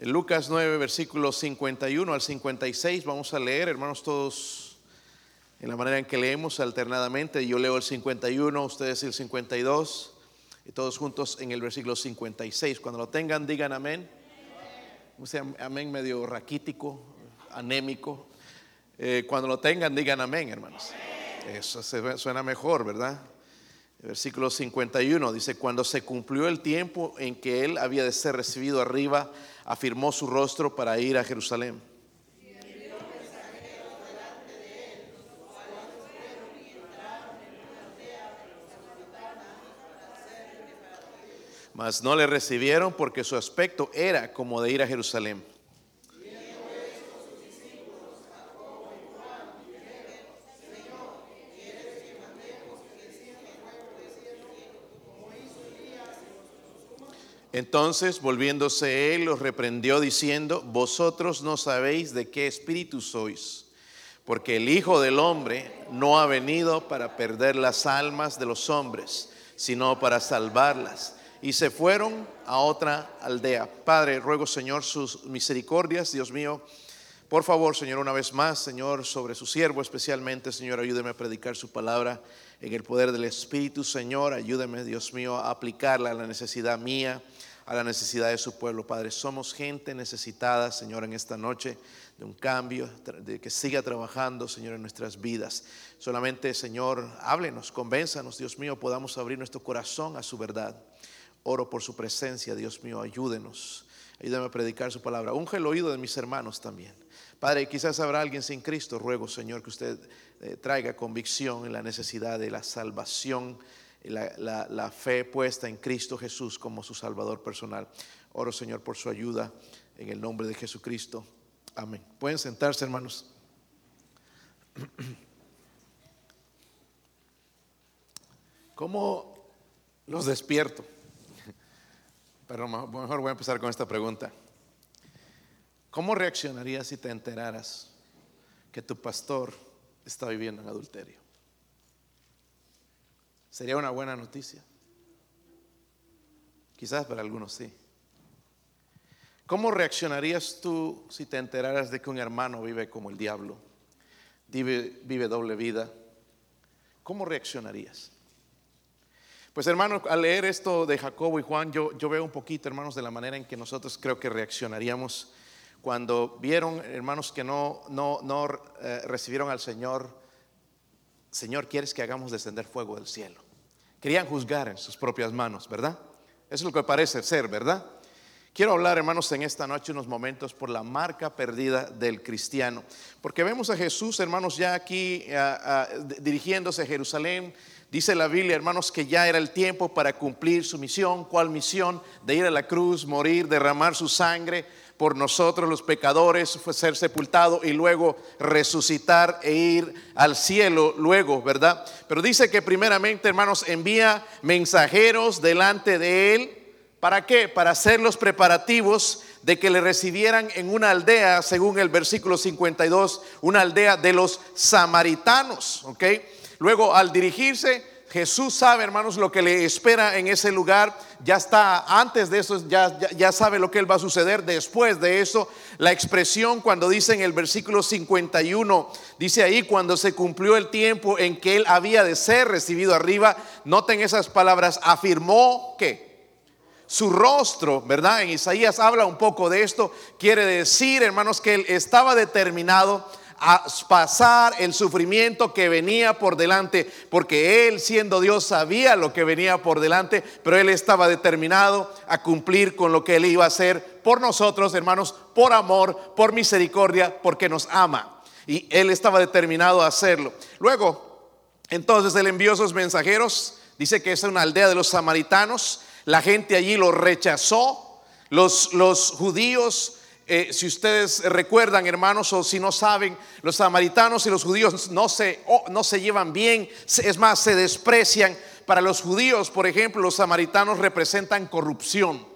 En Lucas 9, versículos 51 al 56, vamos a leer, hermanos, todos en la manera en que leemos alternadamente. Yo leo el 51, ustedes el 52, y todos juntos en el versículo 56. Cuando lo tengan, digan amén. O sea, amén medio raquítico, anémico. Eh, cuando lo tengan, digan amén, hermanos. Eso suena mejor, ¿verdad? Versículo 51 dice, cuando se cumplió el tiempo en que él había de ser recibido arriba, afirmó su rostro para ir a Jerusalén. Mas no le recibieron porque su aspecto era como de ir a Jerusalén. Entonces, volviéndose él, los reprendió diciendo, vosotros no sabéis de qué espíritu sois, porque el Hijo del Hombre no ha venido para perder las almas de los hombres, sino para salvarlas. Y se fueron a otra aldea. Padre, ruego Señor sus misericordias, Dios mío. Por favor, Señor, una vez más, Señor, sobre su siervo especialmente, Señor, ayúdeme a predicar su palabra en el poder del Espíritu, Señor. Ayúdeme, Dios mío, a aplicarla a la necesidad mía a la necesidad de su pueblo. Padre, somos gente necesitada, Señor, en esta noche de un cambio, de que siga trabajando, Señor, en nuestras vidas. Solamente, Señor, háblenos, convénzanos, Dios mío, podamos abrir nuestro corazón a su verdad. Oro por su presencia, Dios mío, ayúdenos. Ayúdame a predicar su palabra. Unge el oído de mis hermanos también. Padre, quizás habrá alguien sin Cristo. Ruego, Señor, que usted eh, traiga convicción en la necesidad de la salvación la, fe puesta en Cristo Jesús como su Salvador personal. Oro, Señor, por su ayuda en el nombre de Jesucristo. Amén. Pueden sentarse, hermanos. ¿Cómo los despierto? Pero mejor voy a empezar con esta pregunta. ¿Cómo reaccionarías si te enteraras que tu pastor está viviendo en adulterio? Sería una buena noticia. Quizás para algunos sí. ¿Cómo reaccionarías tú si te enteraras de que un hermano vive como el diablo? Vive, doble vida. ¿Cómo reaccionarías? Pues hermanos, al leer esto de Jacobo y Juan, yo, yo veo un poquito, hermanos, de la manera en que nosotros creo que reaccionaríamos cuando vieron, hermanos, que no, no, no eh, recibieron al Señor. Señor, ¿quieres que hagamos descender fuego del cielo? Querían juzgar en sus propias manos, ¿verdad? Eso es lo que parece ser, ¿verdad? Quiero hablar, hermanos, en esta noche unos momentos por la marca perdida del cristiano. Porque vemos a Jesús, hermanos, ya aquí dirigiéndose a Jerusalén. Dice la Biblia, hermanos, que ya era el tiempo para cumplir su misión. ¿Cuál misión? De ir a la cruz, morir, derramar su sangre por nosotros los pecadores, fue ser sepultado y luego resucitar e ir al cielo luego, ¿verdad? Pero dice que primeramente, hermanos, envía mensajeros delante de él. ¿Para qué? Para hacer los preparativos de que le recibieran en una aldea, según el versículo 52, una aldea de los samaritanos, ¿ok? Luego al dirigirse Jesús sabe, hermanos, lo que le espera en ese lugar. Ya está, antes de eso, ya, ya, sabe lo que él va a suceder. Después de eso, la expresión cuando dice en el versículo 51, dice ahí, cuando se cumplió el tiempo en que él había de ser recibido arriba, noten esas palabras, afirmó que su rostro, ¿verdad? En Isaías habla un poco de esto. Quiere decir, hermanos, que él estaba determinado a pasar el sufrimiento que venía por delante, porque Él siendo Dios sabía lo que venía por delante, pero Él estaba determinado a cumplir con lo que Él iba a hacer por nosotros, hermanos, por amor, por misericordia, porque nos ama. Y Él estaba determinado a hacerlo. Luego, entonces Él envió sus mensajeros, dice que es una aldea de los samaritanos, la gente allí lo rechazó, los, los judíos eh, si ustedes recuerdan, hermanos, o si no saben, los samaritanos y los judíos no se, no se llevan bien, es más, se desprecian. Para los judíos, por ejemplo, los samaritanos representan corrupción,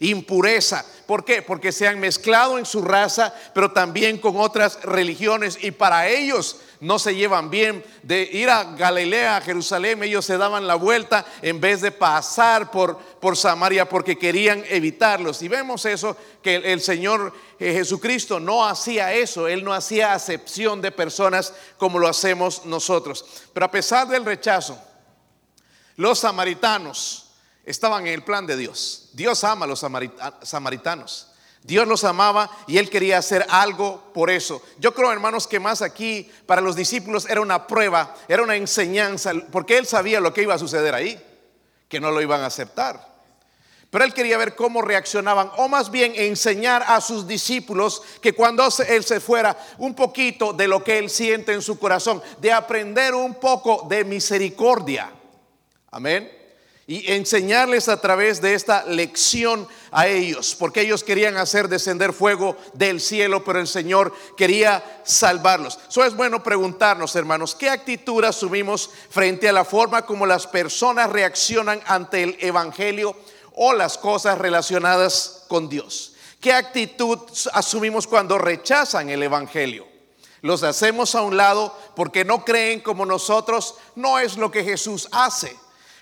impureza. ¿Por qué? Porque se han mezclado en su raza, pero también con otras religiones. Y para ellos no se llevan bien. De ir a Galilea, a Jerusalén, ellos se daban la vuelta en vez de pasar por, por Samaria porque querían evitarlos. Y vemos eso, que el, Señor eh, Jesucristo no hacía eso, Él no hacía acepción de personas como lo hacemos nosotros. Pero a pesar del rechazo, los samaritanos estaban en el plan de Dios. Dios ama a los samaritanos. Dios los amaba y Él quería hacer algo por eso. Yo creo, hermanos, que más aquí para los discípulos era una prueba, era una enseñanza, porque Él sabía lo que iba a suceder ahí, que no lo iban a aceptar. Pero Él quería ver cómo reaccionaban, o más bien enseñar a sus discípulos que cuando Él se fuera, un poquito de lo que Él siente en su corazón, de aprender un poco de misericordia. Amén y enseñarles a través de esta lección a ellos, porque ellos querían hacer descender fuego del cielo, pero el Señor quería salvarlos. Eso es bueno preguntarnos, hermanos, ¿qué actitud asumimos frente a la forma como las personas reaccionan ante el Evangelio o las cosas relacionadas con Dios? ¿Qué actitud asumimos cuando rechazan el Evangelio? Los hacemos a un lado porque no creen como nosotros, no es lo que Jesús hace.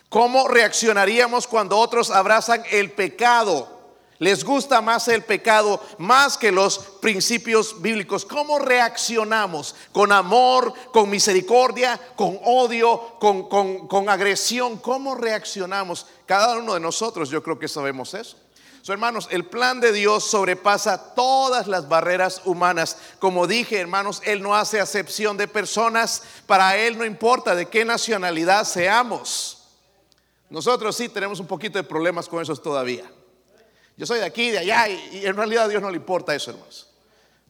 ¿Cómo reaccionaríamos cuando otros abrazan el pecado? Les gusta más el pecado más que los principios bíblicos. ¿Cómo reaccionamos? ¿Con amor, con misericordia, con odio, con, agresión? ¿Cómo reaccionamos? Cada uno de nosotros yo creo que sabemos eso. So, hermanos, el plan de Dios sobrepasa todas las barreras humanas. Como dije, hermanos, Él no hace acepción de personas. Para Él no importa de qué nacionalidad seamos. Nosotros sí tenemos un poquito de problemas con eso todavía. Yo soy de aquí, de allá, y, en realidad a Dios no le importa eso, hermanos.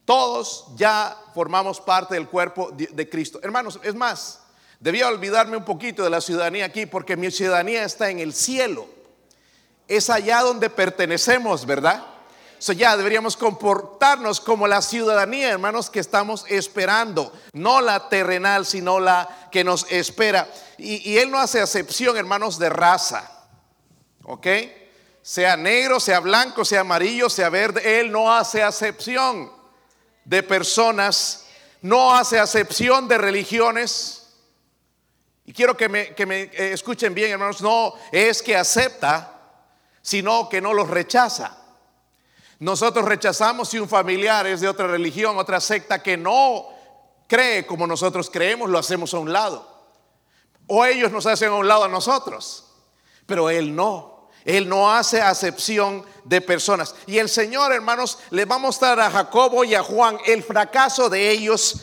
Todos ya formamos parte del cuerpo de, Cristo. Hermanos, es más, debía olvidarme un poquito de la ciudadanía aquí, porque mi ciudadanía está en el cielo. Es allá donde pertenecemos, ¿verdad? So ya deberíamos comportarnos como la ciudadanía, hermanos, que estamos esperando, no la terrenal, sino la que nos espera. Y, Él no hace acepción, hermanos, de raza, ¿ok? Sea negro, sea blanco, sea amarillo, sea verde, Él no hace acepción de personas, no hace acepción de religiones. Y quiero que me, que me eh, escuchen bien, hermanos, no es que acepta, sino que no los rechaza. Nosotros rechazamos si un familiar es de otra religión, otra secta que no cree como nosotros creemos, lo hacemos a un lado. O ellos nos hacen a un lado a nosotros. Pero Él no. Él no hace acepción de personas. Y el Señor, hermanos, le va a mostrar a Jacobo y a Juan el fracaso de ellos.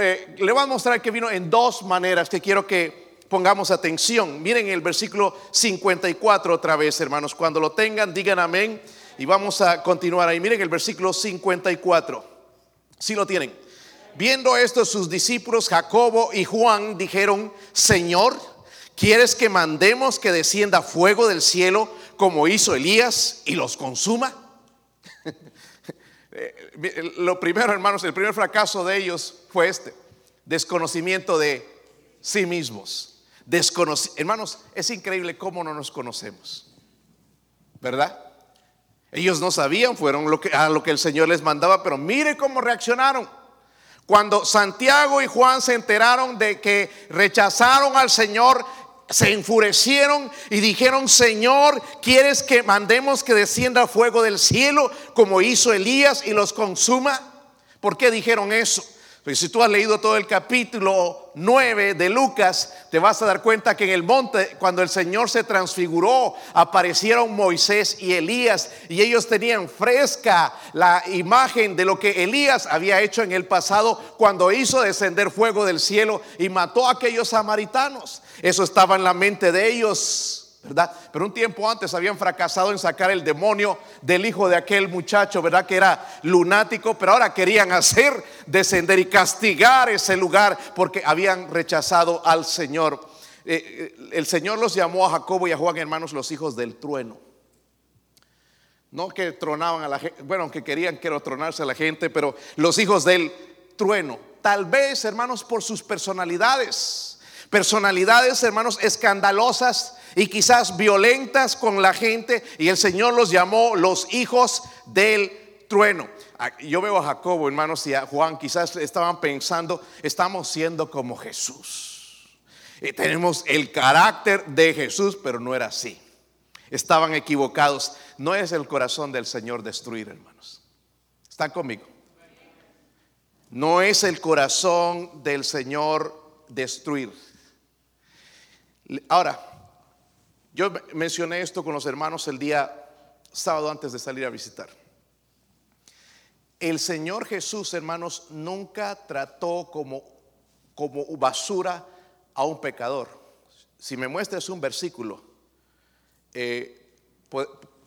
Eh, le va a mostrar que vino en dos maneras que quiero que pongamos atención. Miren el versículo 54 otra vez, hermanos. Cuando lo tengan, digan amén. Y vamos a continuar ahí. Miren el versículo 54. Si lo tienen. Viendo esto, sus discípulos Jacobo y Juan dijeron, Señor, ¿quieres que mandemos que descienda fuego del cielo como hizo Elías y los consuma? Eh, lo primero, hermanos, el primer fracaso de ellos fue este, desconocimiento de sí mismos. hermanos, es increíble cómo no nos conocemos, ¿verdad? Ellos no sabían, fueron lo que, a lo que el Señor les mandaba, pero mire cómo reaccionaron. Cuando Santiago y Juan se enteraron de que rechazaron al Señor, se enfurecieron y dijeron, Señor, ¿quieres que mandemos que descienda fuego del cielo como hizo Elías y los consuma? ¿Por qué dijeron eso? Si tú has leído todo el capítulo 9 de Lucas, te vas a dar cuenta que en el monte, cuando el Señor se transfiguró, aparecieron Moisés y Elías y ellos tenían fresca la imagen de lo que Elías había hecho en el pasado cuando hizo descender fuego del cielo y mató a aquellos samaritanos. Eso estaba en la mente de ellos. Pero un tiempo antes habían fracasado en sacar el demonio del hijo de aquel muchacho, ¿verdad? Que era lunático, pero ahora querían hacer descender y castigar ese lugar porque habían rechazado al Señor. Eh, eh, el Señor los llamó a Jacobo y a Juan, hermanos, los hijos del trueno. No que tronaban a la gente, bueno, que querían que tronarse a la gente, pero los hijos del trueno. Tal vez, hermanos, por sus personalidades. Personalidades, hermanos, escandalosas y quizás violentas con la gente y el Señor los llamó los hijos del trueno. Ah, yo veo a Jacobo, hermanos, y a Juan, quizás estaban pensando, estamos siendo como Jesús. Y tenemos el carácter de Jesús, pero no era así. Estaban equivocados. No es el corazón del Señor destruir, hermanos. ¿Están conmigo? No es el corazón del Señor destruir. Ahora, yo mencioné esto con los hermanos el día sábado antes de salir a visitar. El Señor Jesús, hermanos, nunca trató como, como basura a un pecador. Si me muestras un versículo, eh,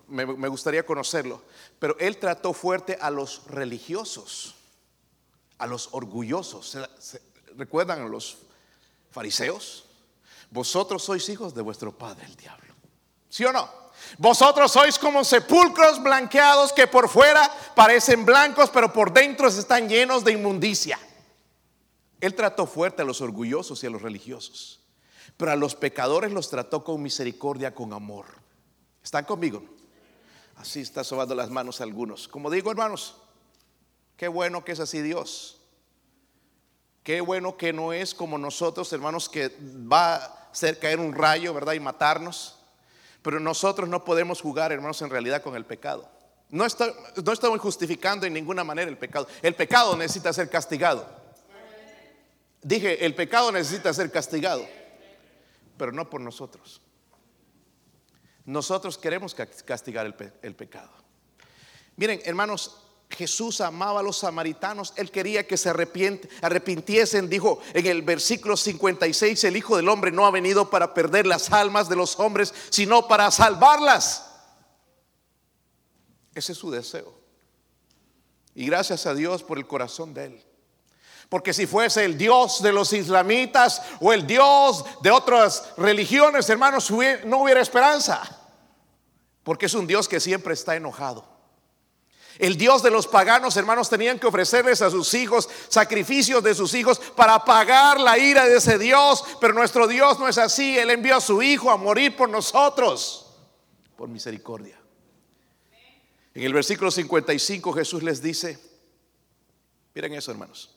me, me gustaría conocerlo, pero Él trató fuerte a los religiosos, a los orgullosos. ¿Recuerdan a los fariseos? Vosotros sois hijos de vuestro padre, el diablo. ¿Sí o no? Vosotros sois como sepulcros blanqueados que por fuera parecen blancos, pero por dentro están llenos de inmundicia. Él trató fuerte a los orgullosos y a los religiosos, pero a los pecadores los trató con misericordia, con amor. ¿Están conmigo? Así está sobando las manos algunos. Como digo, hermanos, qué bueno que es así Dios. Qué bueno que no es como nosotros, hermanos, que va hacer caer un rayo, ¿verdad? Y matarnos. Pero nosotros no podemos jugar, hermanos, en realidad con el pecado. No, no estamos justificando en ninguna manera el pecado. El pecado necesita ser castigado. Dije, el pecado necesita ser castigado, pero no por nosotros. Nosotros queremos castigar el, el pecado. Miren, hermanos, Jesús amaba a los samaritanos, él quería que se arrepintiesen, dijo en el versículo 56, el Hijo del Hombre no ha venido para perder las almas de los hombres, sino para salvarlas. Ese es su deseo. Y gracias a Dios por el corazón de él. Porque si fuese el Dios de los islamitas o el Dios de otras religiones, hermanos, no hubiera esperanza. Porque es un Dios que siempre está enojado. El Dios de los paganos, hermanos, tenían que ofrecerles a sus hijos sacrificios de sus hijos para pagar la ira de ese Dios. Pero nuestro Dios no es así. Él envió a su Hijo a morir por nosotros, por misericordia. En el versículo 55 Jesús les dice, miren eso hermanos,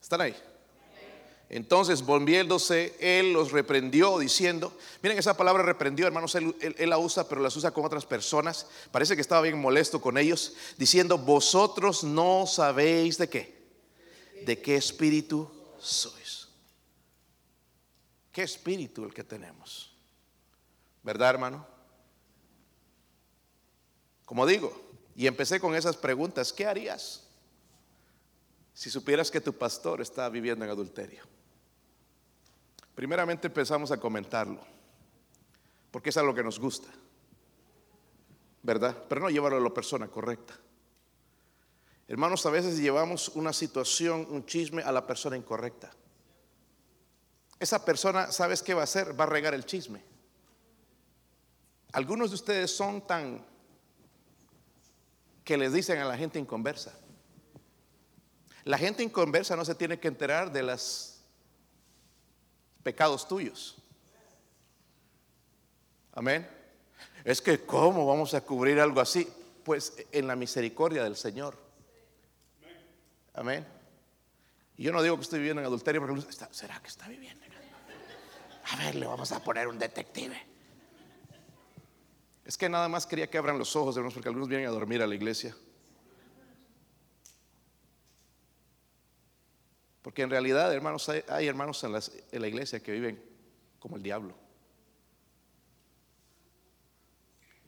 ¿están ahí? Entonces, volviéndose, él los reprendió diciendo, miren esa palabra reprendió, hermanos, él, la usa, pero las usa con otras personas. Parece que estaba bien molesto con ellos, diciendo, vosotros no sabéis de qué, de qué espíritu sois. ¿Qué espíritu el que tenemos? ¿Verdad, hermano? Como digo, y empecé con esas preguntas, ¿qué harías si supieras que tu pastor está viviendo en adulterio? Primeramente empezamos a comentarlo, porque es algo que nos gusta, ¿verdad? Pero no llevarlo a la persona correcta. Hermanos, a veces llevamos una situación, un chisme a la persona incorrecta. Esa persona, ¿sabes qué va a hacer? Va a regar el chisme. Algunos de ustedes son tan que les dicen a la gente inconversa. La gente inconversa no se tiene que enterar de las pecados tuyos. Amén. Es que, ¿cómo vamos a cubrir algo así? Pues en la misericordia del Señor. Amén. Y yo no digo que estoy viviendo en adulterio, porque ¿será que está viviendo? A ver, le vamos a poner un detective. Es que nada más quería que abran los ojos, hermanos, porque algunos vienen a dormir a la iglesia. Porque en realidad, hermanos, hay, hermanos en, en la iglesia que viven como el diablo.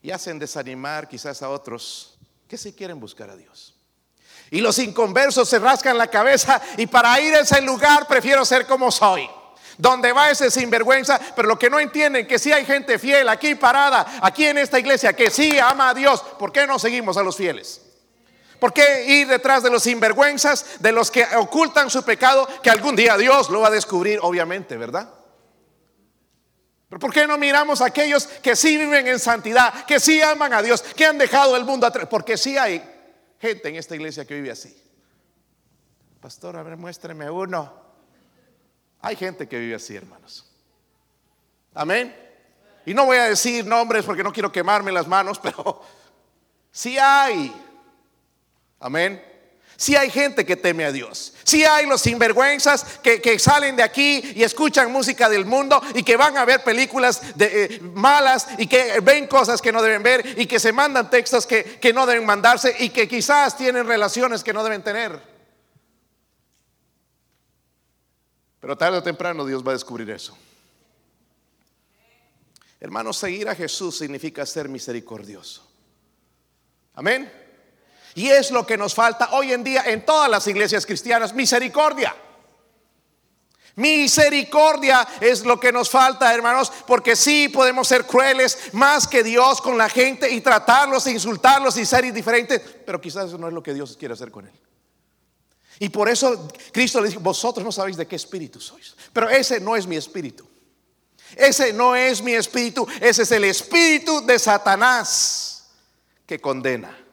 Y hacen desanimar quizás a otros que si quieren buscar a Dios. Y los inconversos se rascan la cabeza y para ir a ese lugar prefiero ser como soy. Donde va ese sinvergüenza, pero lo que no entienden que si hay gente fiel aquí parada, aquí en esta iglesia, que sí ama a Dios, ¿por qué no seguimos a los fieles? ¿Por qué ir detrás de los sinvergüenzas, de los que ocultan su pecado, que algún día Dios lo va a descubrir, obviamente, ¿verdad? Pero ¿por qué no miramos a aquellos que sí viven en santidad, que sí aman a Dios, que han dejado el mundo atrás? Porque sí hay gente en esta iglesia que vive así. Pastor, a ver, muéstreme uno. Hay gente que vive así, hermanos. Amén. Y no voy a decir nombres porque no quiero quemarme las manos, pero sí hay. Amén. Si hay gente que teme a Dios. Si hay los sinvergüenzas que, salen de aquí y escuchan música del mundo y que van a ver películas de, eh, malas y que ven cosas que no deben ver y que se mandan textos que, que no deben mandarse y que quizás tienen relaciones que no deben tener. Pero tarde o temprano Dios va a descubrir eso. Hermanos, seguir a Jesús significa ser misericordioso. Amén. Y es lo que nos falta hoy en día en todas las iglesias cristianas, misericordia. Misericordia es lo que nos falta, hermanos, porque sí podemos ser crueles más que Dios con la gente y tratarlos, e insultarlos y ser indiferentes, pero quizás eso no es lo que Dios quiere hacer con él. Y por eso Cristo le dijo, vosotros no sabéis de qué espíritu sois, pero ese no es mi espíritu. Ese no es mi espíritu, ese es el espíritu de Satanás que condena.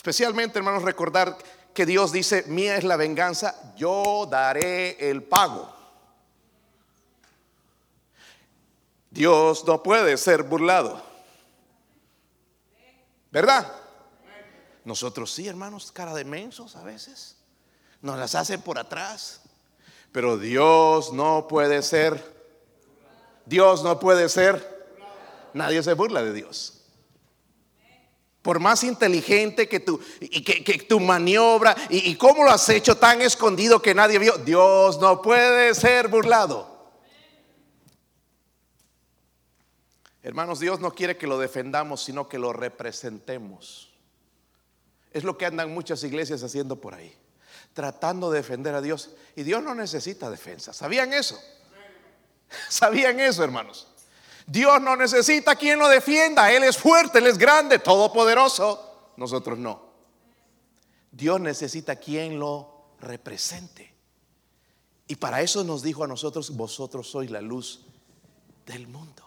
Especialmente, hermanos, recordar que Dios dice, mía es la venganza, yo daré el pago. Dios no puede ser burlado. ¿Verdad? Nosotros sí, hermanos, cara de mensos a veces. Nos las hacen por atrás. Pero Dios no puede ser. Dios no puede ser. Nadie se burla de Dios. Por más inteligente que tu, y que, tu maniobra y, y cómo lo has hecho tan escondido que nadie vio, Dios no puede ser burlado. Hermanos, Dios no quiere que lo defendamos, sino que lo representemos. Es lo que andan muchas iglesias haciendo por ahí, tratando de defender a Dios. Y Dios no necesita defensa. ¿Sabían eso? ¿Sabían eso, hermanos? Dios no necesita quien lo defienda. Él es fuerte, Él es grande, todopoderoso. Nosotros no. Dios necesita quien lo represente. Y para eso nos dijo a nosotros, vosotros sois la luz del mundo.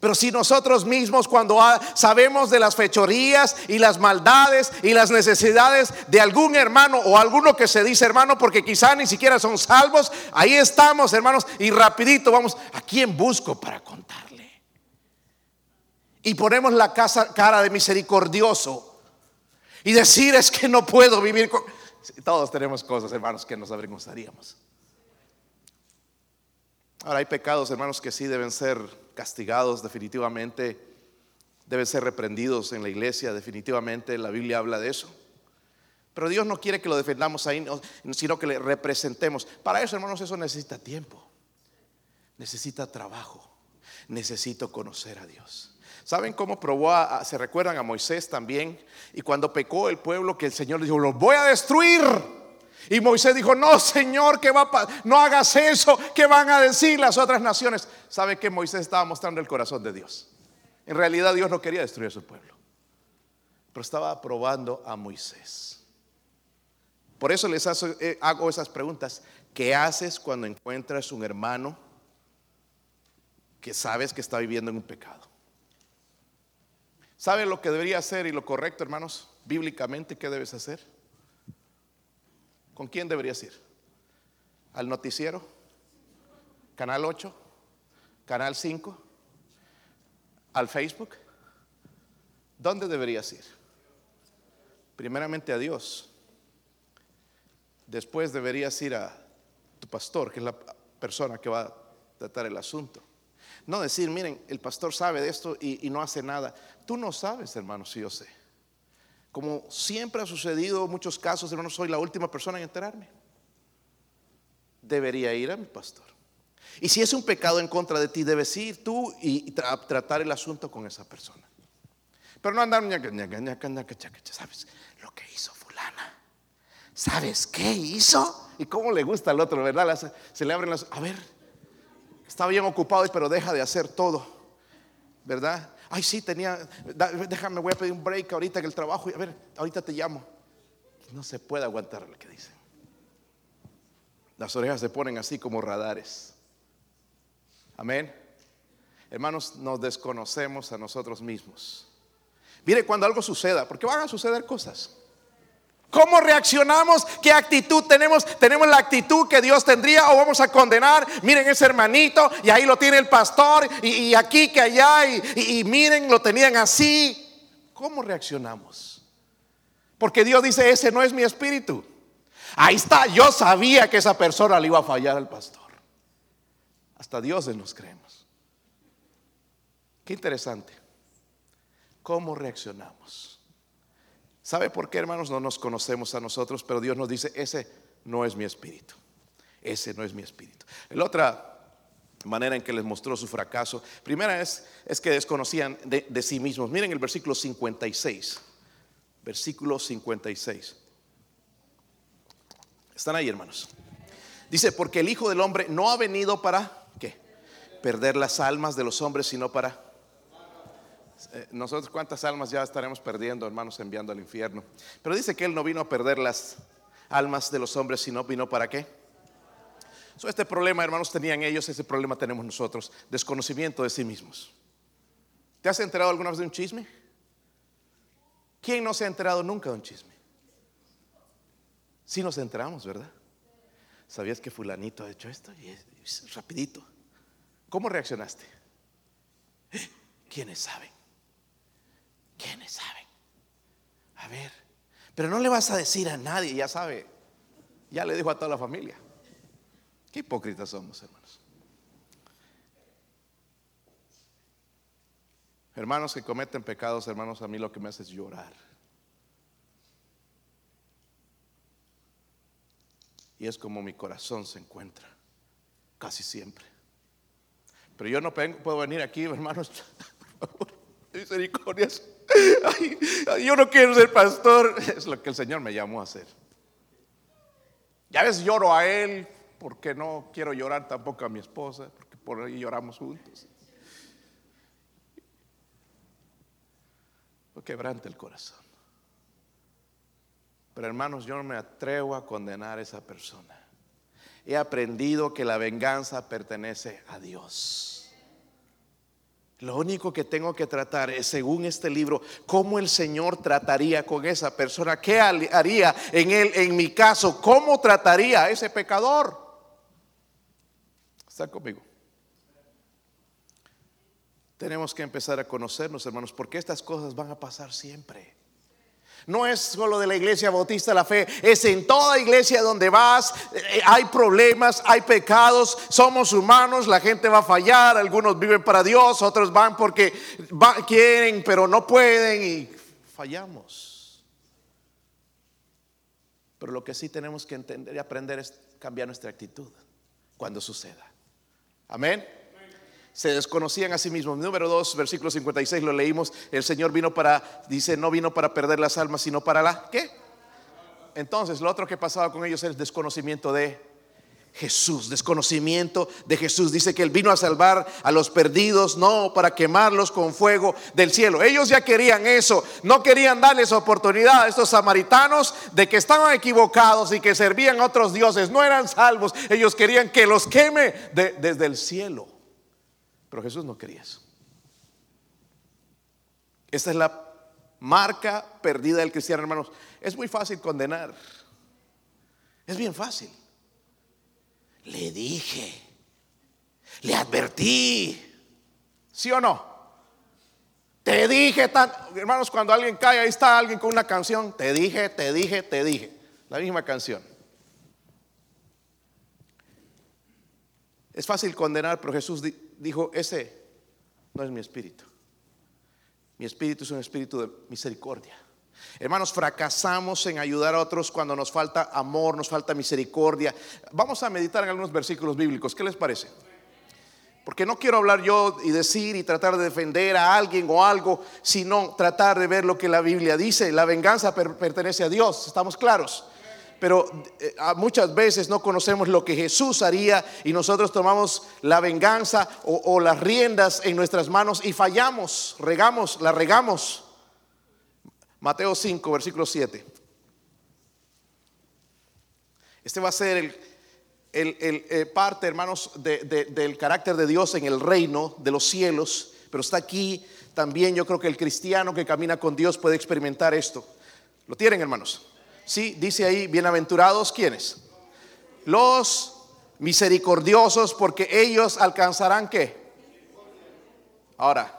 Pero si nosotros mismos cuando sabemos de las fechorías y las maldades y las necesidades de algún hermano o alguno que se dice hermano porque quizá ni siquiera son salvos, ahí estamos hermanos y rapidito vamos, ¿a quién busco para contar? Y ponemos la cara de misericordioso y decir es que no puedo vivir con... Todos tenemos cosas, hermanos, que nos avergonzaríamos. Ahora hay pecados, hermanos, que sí deben ser castigados definitivamente, deben ser reprendidos en la iglesia, definitivamente la Biblia habla de eso. Pero Dios no quiere que lo defendamos ahí, sino que le representemos. Para eso, hermanos, eso necesita tiempo, necesita trabajo, necesito conocer a Dios. ¿Saben cómo probó a, se recuerdan a Moisés también? Y cuando pecó el pueblo que el Señor dijo, los voy a destruir. Y Moisés dijo, no, Señor, que va no hagas eso, ¿qué van a decir las otras naciones? ¿Sabe que Moisés estaba mostrando el corazón de Dios? En realidad Dios no quería destruir a su pueblo, pero estaba probando a Moisés. Por eso les eh, hago esas preguntas. ¿Qué haces cuando encuentras un hermano que sabes que está viviendo en un pecado? ¿Sabe lo que debería hacer y lo correcto, hermanos? Bíblicamente, ¿qué debes hacer? ¿Con quién deberías ir? ¿Al noticiero? ¿Canal 8? ¿Canal 5? ¿Al Facebook? ¿Dónde deberías ir? Primeramente a Dios. Después deberías ir a tu pastor, que es la persona que va a tratar el asunto. No decir, miren, el pastor sabe de esto y, no hace nada. Tú no sabes, hermano, si yo sé. Como siempre ha sucedido en muchos casos, hermano, soy la última persona en enterarme. Debería ir a mi pastor. Y si es un pecado en contra de ti, debes ir tú y, tratar el asunto con esa persona. Pero no andar, ¿sabes lo que hizo fulana? ¿Sabes qué hizo? ¿Y cómo le gusta al otro, verdad? Se le abren las... A ver, estaba bien ocupado, pero deja de hacer todo, ¿verdad? Ay, sí, tenía, déjame, voy a pedir un break ahorita que el trabajo, a ver, ahorita te llamo. No se puede aguantar lo que dicen. Las orejas se ponen así como radares. Amén. Hermanos, nos desconocemos a nosotros mismos. Mire, cuando algo suceda, porque van a suceder cosas. ¿Cómo reaccionamos? ¿Qué actitud tenemos? ¿Tenemos la actitud que Dios tendría o vamos a condenar? Miren ese hermanito y ahí lo tiene el pastor y, aquí que allá y, miren, lo tenían así. ¿Cómo reaccionamos? Porque Dios dice, ese no es mi espíritu. Ahí está, yo sabía que esa persona le iba a fallar al pastor. Hasta Dios nos creemos. Qué interesante. ¿Cómo reaccionamos? ¿Sabe por qué, hermanos? No nos conocemos a nosotros, pero Dios nos dice, ese no es mi espíritu. Ese no es mi espíritu. La otra manera en que les mostró su fracaso, primera es, es que desconocían de, sí mismos. Miren el versículo 56. Versículo 56. Están ahí, hermanos. Dice, porque el Hijo del Hombre no ha venido para, ¿qué? Perder las almas de los hombres, sino para... Eh, nosotros cuántas almas ya estaremos perdiendo, hermanos, enviando al infierno. Pero dice que Él no vino a perder las almas de los hombres, sino vino para qué? este problema, hermanos, tenían ellos, ese problema tenemos nosotros, desconocimiento de sí mismos. ¿Te has enterado alguna vez de un chisme? ¿Quién no se ha enterado nunca de un chisme? Sí nos enteramos, ¿verdad? ¿Sabías que fulanito ha hecho esto? Y rapidito. ¿Cómo reaccionaste? ¿Eh? ¿Quiénes saben? ¿Quiénes saben? A ver, pero no le vas a decir a nadie, ya sabe. Ya le dijo a toda la familia. Qué hipócritas somos, hermanos. Hermanos que cometen pecados, hermanos, a mí lo que me hace es llorar. Y es como mi corazón se encuentra, casi siempre. Pero yo no puedo venir aquí, hermanos, por favor, misericordias. yo no quiero ser pastor, es lo que el Señor me llamó a hacer. Ya ves, lloro a Él, porque no quiero llorar tampoco a mi esposa, porque por ahí lloramos juntos. Lo quebrante el corazón. Pero hermanos, yo no me atrevo a condenar a esa persona. He aprendido que la venganza pertenece a Dios. Lo único que tengo que tratar es, según este libro, cómo el Señor trataría con esa persona, qué haría en él, en mi caso, cómo trataría a ese pecador. ¿Está conmigo? Tenemos que empezar a conocernos, hermanos, porque estas cosas van a pasar siempre. No es solo de la iglesia bautista la fe, es en toda iglesia donde vas, eh, hay problemas, hay pecados, somos humanos, la gente va a fallar, algunos viven para Dios, otros van porque quieren pero no pueden y fallamos. Pero lo que sí tenemos que entender y aprender es cambiar nuestra actitud cuando suceda. Amén. Se desconocían a sí mismos. Número 2, versículo 56, lo leímos. El Señor vino para, dice, no vino para perder las almas, sino para la, ¿qué? Entonces, lo otro que pasaba con ellos es el desconocimiento de Jesús, desconocimiento de Jesús. Dice que Él vino a salvar a los perdidos, no para quemarlos con fuego del cielo. Ellos ya querían eso, no querían darles oportunidad a estos samaritanos de que estaban equivocados y que servían a otros dioses, no eran salvos. Ellos querían que los queme desde el cielo. Pero Jesús no quería eso. Esta es la marca perdida del cristiano, hermanos. Es muy fácil condenar. Es bien fácil. Le dije, le advertí. ¿Sí o no? Te dije, hermanos, cuando alguien cae, ahí está alguien con una canción. Te dije, te dije, te dije. La misma canción. Es fácil condenar, pero Jesús dijo, ese no es mi espíritu. Mi espíritu es un espíritu de misericordia. Hermanos, fracasamos en ayudar a otros cuando nos falta amor, nos falta misericordia. Vamos a meditar en algunos versículos bíblicos. ¿Qué les parece? Porque no quiero hablar yo y decir y tratar de defender a alguien o algo, sino tratar de ver lo que la Biblia dice. La venganza pertenece a Dios, estamos claros pero eh, muchas veces no conocemos lo que Jesús haría y nosotros tomamos la venganza o, las riendas en nuestras manos y fallamos, regamos, la regamos. Mateo 5, versículo 7. Este va a ser el, el, eh, parte, hermanos, del carácter de Dios en el reino de los cielos, pero está aquí también yo creo que el cristiano que camina con Dios puede experimentar esto. ¿Lo tienen, hermanos? Sí, dice ahí, bienaventurados, ¿quiénes? Los misericordiosos, porque ellos alcanzarán qué. Ahora,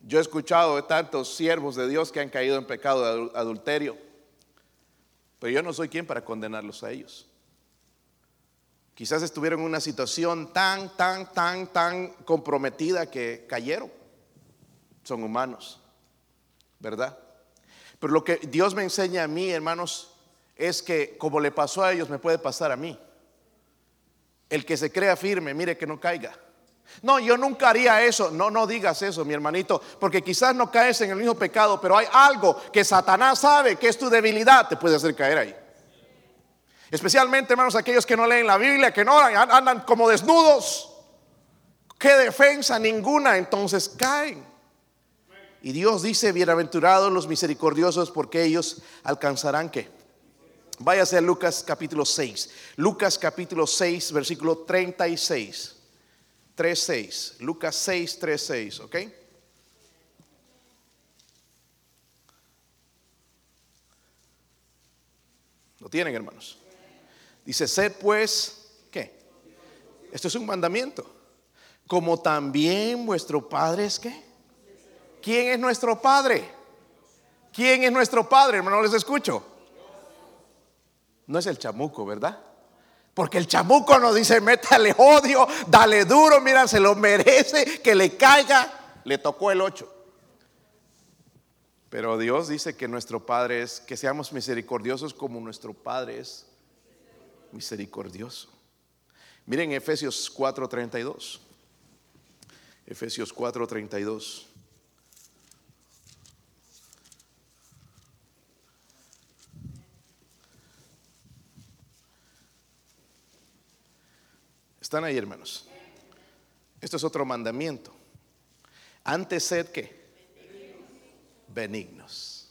Yo he escuchado de tantos siervos de Dios que han caído en pecado de adulterio, pero yo no soy quien para condenarlos a ellos. Quizás estuvieron en una situación tan, tan, tan, tan comprometida que cayeron. Son humanos, ¿verdad? Pero lo que Dios me enseña a mí, hermanos, es que como le pasó a ellos, me puede pasar a mí. El que se crea firme, mire que no caiga. No, yo nunca haría eso. No, no digas eso, mi hermanito, porque quizás no caes en el mismo pecado, pero hay algo que Satanás sabe que es tu debilidad, te puede hacer caer ahí. Especialmente, hermanos, aquellos que no leen la Biblia, que no andan como desnudos. ¿Qué defensa? Ninguna. Entonces caen. Y Dios dice, bienaventurados los misericordiosos, porque ellos alcanzarán qué. Váyase a Lucas capítulo 6. Lucas capítulo 6, versículo 36. 3.6. Lucas 6, 3.6, ¿ok? ¿Lo tienen, hermanos? Dice, sed pues, ¿qué? Esto es un mandamiento. Como también vuestro Padre es qué? ¿Quién es nuestro Padre? ¿Quién es nuestro Padre? Hermano, les escucho. No es el chamuco, ¿verdad? Porque el chamuco nos dice, métale odio, dale duro, mira, se lo merece, que le caiga. Le tocó el 8. Pero Dios dice que nuestro Padre es, que seamos misericordiosos como nuestro Padre es misericordioso. Miren Efesios 4:32. Efesios 4:32. ¿Están ahí, hermanos? Esto es otro mandamiento. Antes sed que benignos.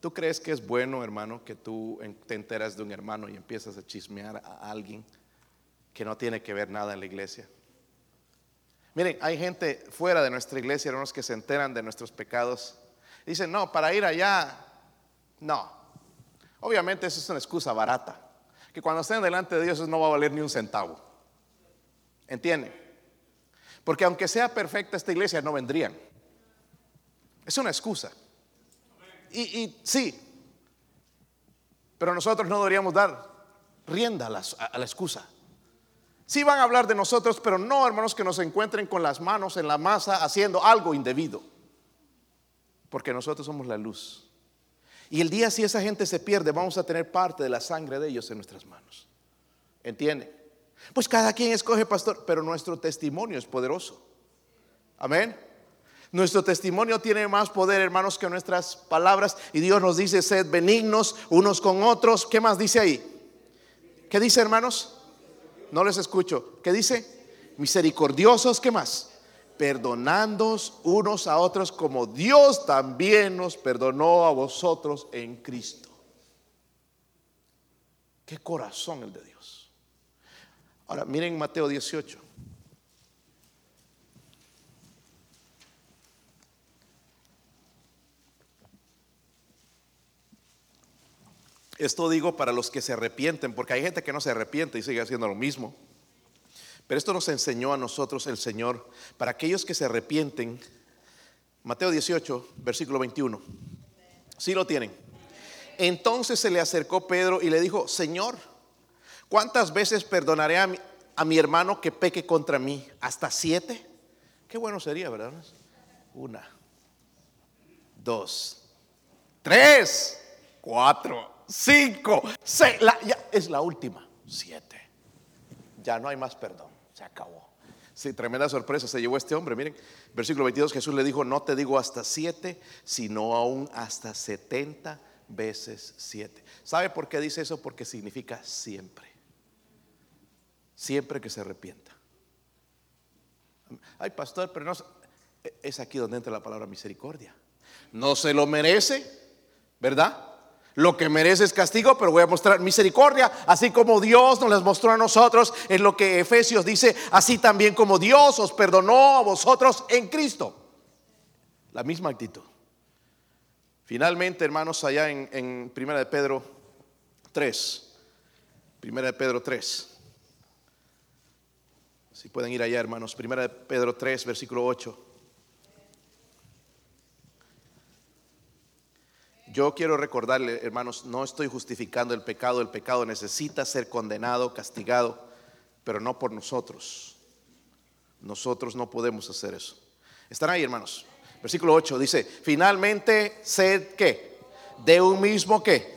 ¿Tú crees que es bueno, hermano, que tú te enteras de un hermano y empiezas a chismear a alguien que no tiene que ver nada en la iglesia? Miren, hay gente fuera de nuestra iglesia, hermanos, que se enteran de nuestros pecados. Dicen, no, para ir allá, no. Obviamente eso es una excusa barata que cuando estén delante de Dios no va a valer ni un centavo. ¿Entienden? Porque aunque sea perfecta esta iglesia, no vendrían. Es una excusa. Y, sí, pero nosotros no deberíamos dar rienda a la, a la excusa. Sí van a hablar de nosotros, pero no, hermanos, que nos encuentren con las manos en la masa haciendo algo indebido. Porque nosotros somos la luz. Y el día si esa gente se pierde, vamos a tener parte de la sangre de ellos en nuestras manos. ¿Entienden? Pues cada quien escoge pastor, pero nuestro testimonio es poderoso. Amén. Nuestro testimonio tiene más poder, hermanos, que nuestras palabras. Y Dios nos dice, sed benignos unos con otros. ¿Qué más dice ahí? ¿Qué dice, hermanos? No les escucho. ¿Qué dice? Misericordiosos, ¿qué más? Perdonando unos a otros como Dios también nos perdonó a vosotros en Cristo. Qué corazón el de Dios. Ahora, miren Mateo 18. Esto digo para los que se arrepienten, porque hay gente que no se arrepiente y sigue haciendo lo mismo. Pero esto nos enseñó a nosotros el Señor para aquellos que se arrepienten. Mateo 18, versículo 21. ¿Sí lo tienen? Entonces se le acercó Pedro y le dijo, Señor, ¿cuántas veces perdonaré a mi, a mi hermano que peque contra mí? ¿Hasta siete? Qué bueno sería, ¿verdad? Una, dos, tres, cuatro, cinco, seis. ya, es la última, siete. Ya no hay más perdón. Se acabó. Sí, tremenda sorpresa se llevó este hombre. Miren, versículo 22, Jesús le dijo, no te digo hasta siete, sino aún hasta setenta veces siete. ¿Sabe por qué dice eso? Porque significa siempre. Siempre que se arrepienta. Ay, pastor, pero no es aquí donde entra la palabra misericordia. No se lo merece, ¿verdad? Lo que merece es castigo, pero voy a mostrar misericordia, así como Dios nos las mostró a nosotros en lo que Efesios dice, así también como Dios os perdonó a vosotros en Cristo. La misma actitud. Finalmente, hermanos, allá en, en Primera de Pedro 3, Primera de Pedro 3. Si pueden ir allá, hermanos, Primera de Pedro 3, versículo 8. Yo quiero recordarle, hermanos, no estoy justificando el pecado, el pecado necesita ser condenado, castigado, pero no por nosotros. Nosotros no podemos hacer eso. ¿Están ahí, hermanos? Versículo 8 dice, finalmente sed qué? De un mismo qué?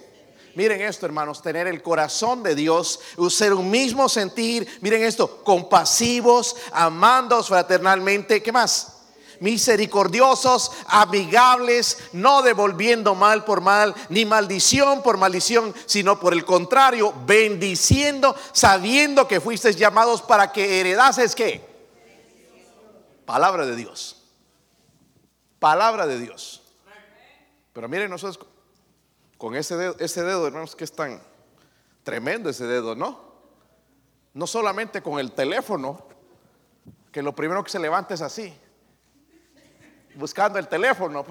Miren esto, hermanos, tener el corazón de Dios, ser un mismo sentir, miren esto, compasivos, amándoos fraternalmente, ¿qué más? Misericordiosos, amigables, no devolviendo mal por mal, ni maldición por maldición, sino por el contrario, bendiciendo, sabiendo que fuisteis llamados para que heredases qué? Palabra de Dios. Palabra de Dios. Pero miren, nosotros con ese dedo, ese dedo, hermanos, que es tan tremendo ese dedo, ¿no? No solamente con el teléfono, que lo primero que se levanta es así buscando el teléfono,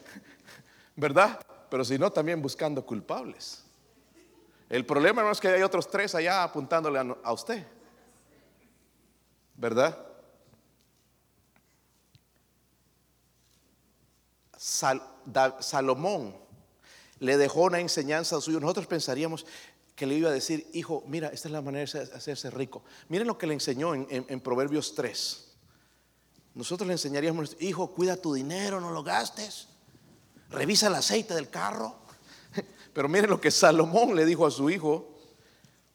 ¿verdad? Pero si no, también buscando culpables. El problema no es que hay otros tres allá apuntándole a, usted, ¿verdad? Salomón le dejó una enseñanza a suyo. Nosotros pensaríamos que le iba a decir, hijo, mira, esta es la manera de hacerse rico. Miren lo que le enseñó en, en Proverbios 3. Nosotros le enseñaríamos, hijo, cuida tu dinero, no lo gastes. Revisa el aceite del carro. Pero miren lo que Salomón le dijo a su hijo,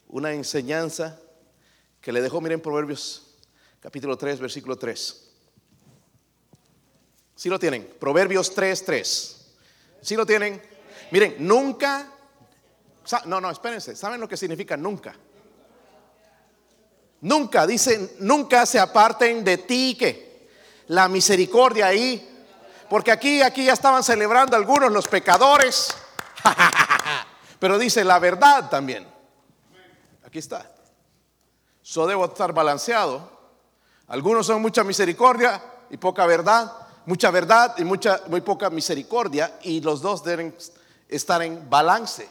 una enseñanza que le dejó, miren Proverbios capítulo 3, versículo 3. Si lo tienen? Proverbios 3, 3. ¿Sí lo tienen? Miren, nunca, no, no, espérense, ¿saben lo que significa nunca? Nunca, dicen, nunca se aparten de ti que la misericordia ahí. Porque aquí, aquí ya estaban celebrando algunos los pecadores. Pero dice la verdad también. Aquí está. Eso debo estar balanceado. Algunos son mucha misericordia y poca verdad. Mucha verdad y mucha, muy poca misericordia. Y los dos deben estar en balance.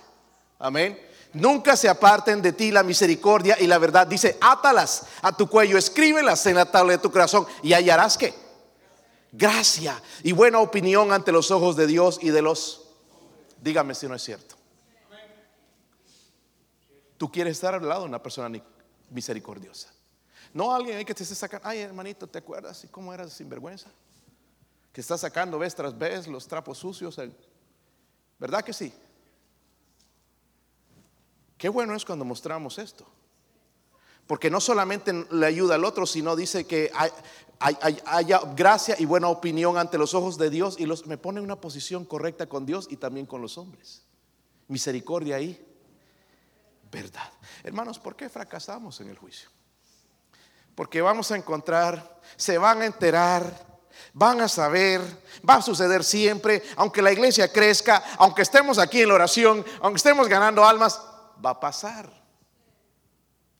Amén. Nunca se aparten de ti la misericordia y la verdad. Dice, átalas a tu cuello, escríbelas en la tabla de tu corazón y hallarás que gracia y buena opinión ante los ojos de Dios y de los... Dígame si no es cierto. Tú quieres estar al lado de una persona misericordiosa. No alguien ahí que te esté sacando, ay hermanito, ¿te acuerdas? ¿Y cómo eras sinvergüenza? Que está sacando vez tras vez los trapos sucios. ¿Verdad que sí? Qué bueno es cuando mostramos esto. Porque no solamente le ayuda al otro, sino dice que haya gracia y buena opinión ante los ojos de Dios y me pone en una posición correcta con Dios y también con los hombres. Misericordia ahí. Verdad. Hermanos, ¿por qué fracasamos en el juicio? Porque vamos a encontrar, se van a enterar, van a saber, va a suceder siempre, aunque la iglesia crezca, aunque estemos aquí en la oración, aunque estemos ganando almas, va a pasar.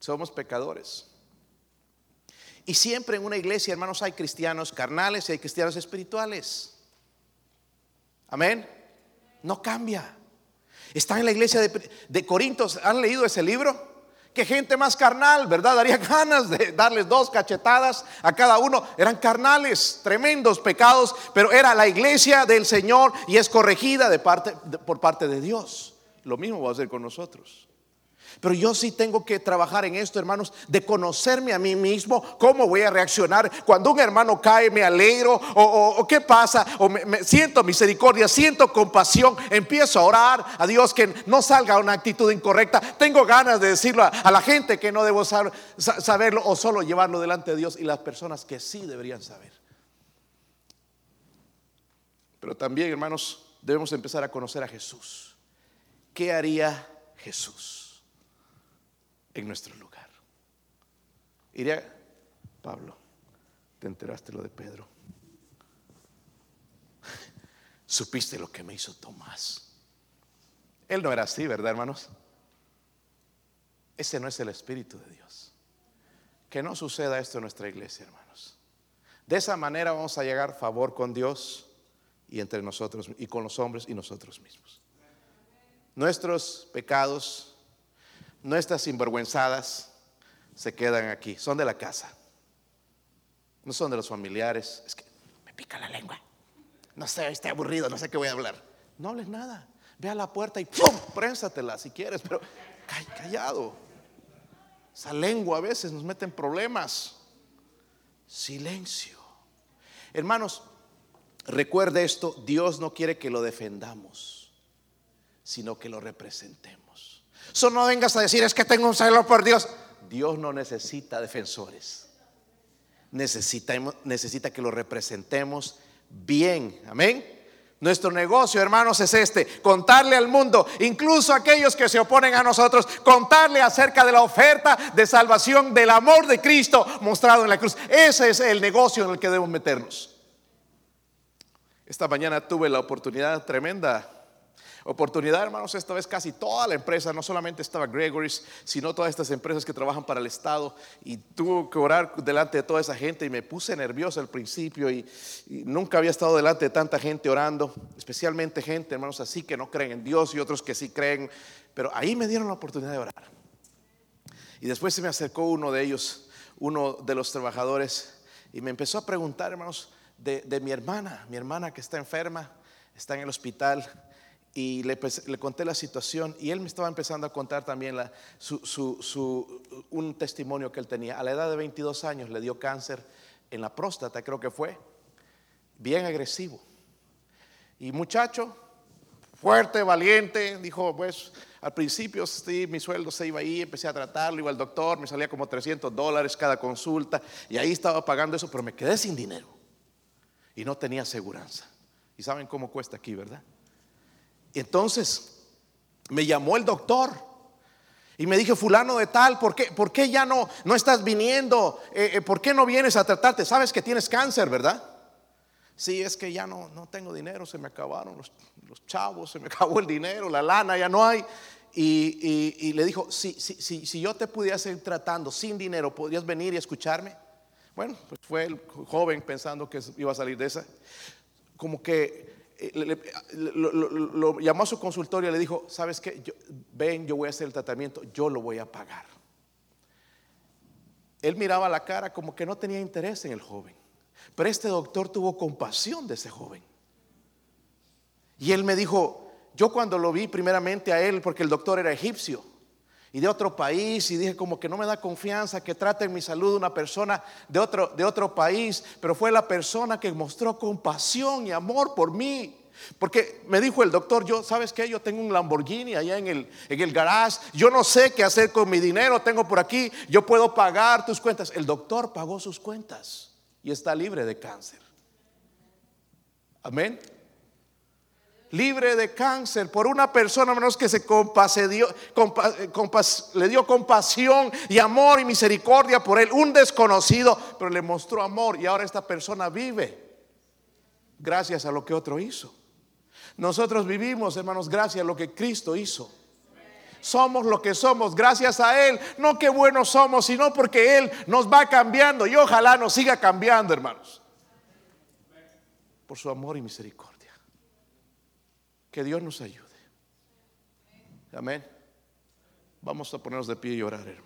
Somos pecadores. Y siempre en una iglesia, hermanos, hay cristianos carnales y hay cristianos espirituales. Amén. No cambia. Están en la iglesia de, de Corintios. ¿Han leído ese libro? Que gente más carnal, ¿verdad? Daría ganas de darles dos cachetadas a cada uno. Eran carnales, tremendos pecados, pero era la iglesia del Señor y es corregida de parte, por parte de Dios. Lo mismo va a hacer con nosotros. Pero yo sí tengo que trabajar en esto, hermanos, de conocerme a mí mismo, cómo voy a reaccionar cuando un hermano cae, me alegro, o, qué pasa, o me, siento misericordia, siento compasión, empiezo a orar a Dios que no salga una actitud incorrecta. Tengo ganas de decirlo a, la gente que no debo saberlo o solo llevarlo delante de Dios y las personas que sí deberían saber. Pero también, hermanos, debemos empezar a conocer a Jesús. ¿Qué haría Jesús? En nuestro lugar. Iría, Pablo, te enteraste lo de Pedro. Supiste lo que me hizo Tomás. Él no era así, ¿verdad, hermanos? Ese no es el Espíritu de Dios. Que no suceda esto en nuestra iglesia, hermanos. De esa manera vamos a llegar favor con Dios y entre nosotros y con los hombres y nosotros mismos. Nuestros pecados nuestras sinvergüenzadas se quedan aquí, son de la casa, no son de los familiares. Es que me pica la lengua, no sé, estoy aburrido, no sé qué voy a hablar. No hables nada. Ve a la puerta y ¡pum! Prénsatela si quieres, pero callado. Esa lengua a veces nos mete en problemas. Silencio. Hermanos, recuerde esto, Dios no quiere que lo defendamos, sino que lo representemos. Eso no vengas a decir, es que tengo un celo por Dios. Dios no necesita defensores. Necesita, necesita que lo representemos bien. Amén. Nuestro negocio, hermanos, es este, contarle al mundo, incluso aquellos que se oponen a nosotros, contarle acerca de la oferta de salvación del amor de Cristo mostrado en la cruz. Ese es el negocio en el que debemos meternos. Esta mañana tuve la oportunidad tremenda oportunidad, hermanos. Esta vez casi toda la empresa, no solamente estaba Gregory's, sino todas estas empresas que trabajan para el Estado. Y tuve que orar delante de toda esa gente y me puse nervioso al principio y, nunca había estado delante de tanta gente orando, especialmente gente, hermanos, así que no creen en Dios y otros que sí creen. Pero ahí me dieron la oportunidad de orar. Y después se me acercó uno de ellos, uno de los trabajadores, y me empezó a preguntar, hermanos, de, de mi hermana, mi hermana que está enferma, está en el hospital y le, conté la situación y él me estaba empezando a contar también un testimonio que él tenía. A la edad de 22 años le dio cáncer en la próstata, creo que fue, bien agresivo. Y muchacho, fuerte, valiente, dijo, pues al principio sí, mi sueldo se iba ahí, empecé a tratarlo, iba al doctor, me salía como 300 dólares cada consulta y ahí estaba pagando eso, pero me quedé sin dinero y no tenía seguridad. Y saben cómo cuesta aquí, ¿verdad? Y entonces me llamó el doctor y me dije, fulano de tal, ¿por qué, por qué ya no, no estás viniendo? Eh, eh, ¿Por qué no vienes a tratarte? Sabes que tienes cáncer, ¿verdad? Sí, es que ya no, no tengo dinero, se me acabaron los, chavos, se me acabó el dinero, la lana, ya no hay. Y, le dijo, si, si, yo te pudiera seguir tratando sin dinero, ¿podrías venir y escucharme? Bueno, pues fue el joven pensando que iba a salir de esa. Como que eh, lo, llamó a su consultorio y le dijo, ¿sabes qué? ven, yo voy a hacer el tratamiento, yo lo voy a pagar. Él miraba la cara como que no tenía interés en el joven. Pero este doctor tuvo compasión de ese joven. Y él me dijo, yo cuando lo vi primeramente a él, porque el doctor era egipcio, y de otro país y dije como que no me da confianza que trate mi salud una persona de otro, de otro país, pero fue la persona que mostró compasión y amor por mí. Porque me dijo el doctor, yo, ¿sabes qué? Yo tengo un Lamborghini allá en el, en el garage, yo no sé qué hacer con mi dinero, tengo por aquí, yo puedo pagar tus cuentas. El doctor pagó sus cuentas y está libre de cáncer. Amén libre de cáncer por una persona menos que se le dio compasión y amor y misericordia por él, un desconocido, pero le mostró amor y ahora esta persona vive gracias a lo que otro hizo. Nosotros vivimos, hermanos, gracias a lo que Cristo hizo. Somos lo que somos gracias a Él. No que buenos somos, sino porque Él nos va cambiando y ojalá nos siga cambiando, hermanos. Por su amor y misericordia. Que Dios nos ayude. Amén. Vamos a ponernos de pie y orar, hermano.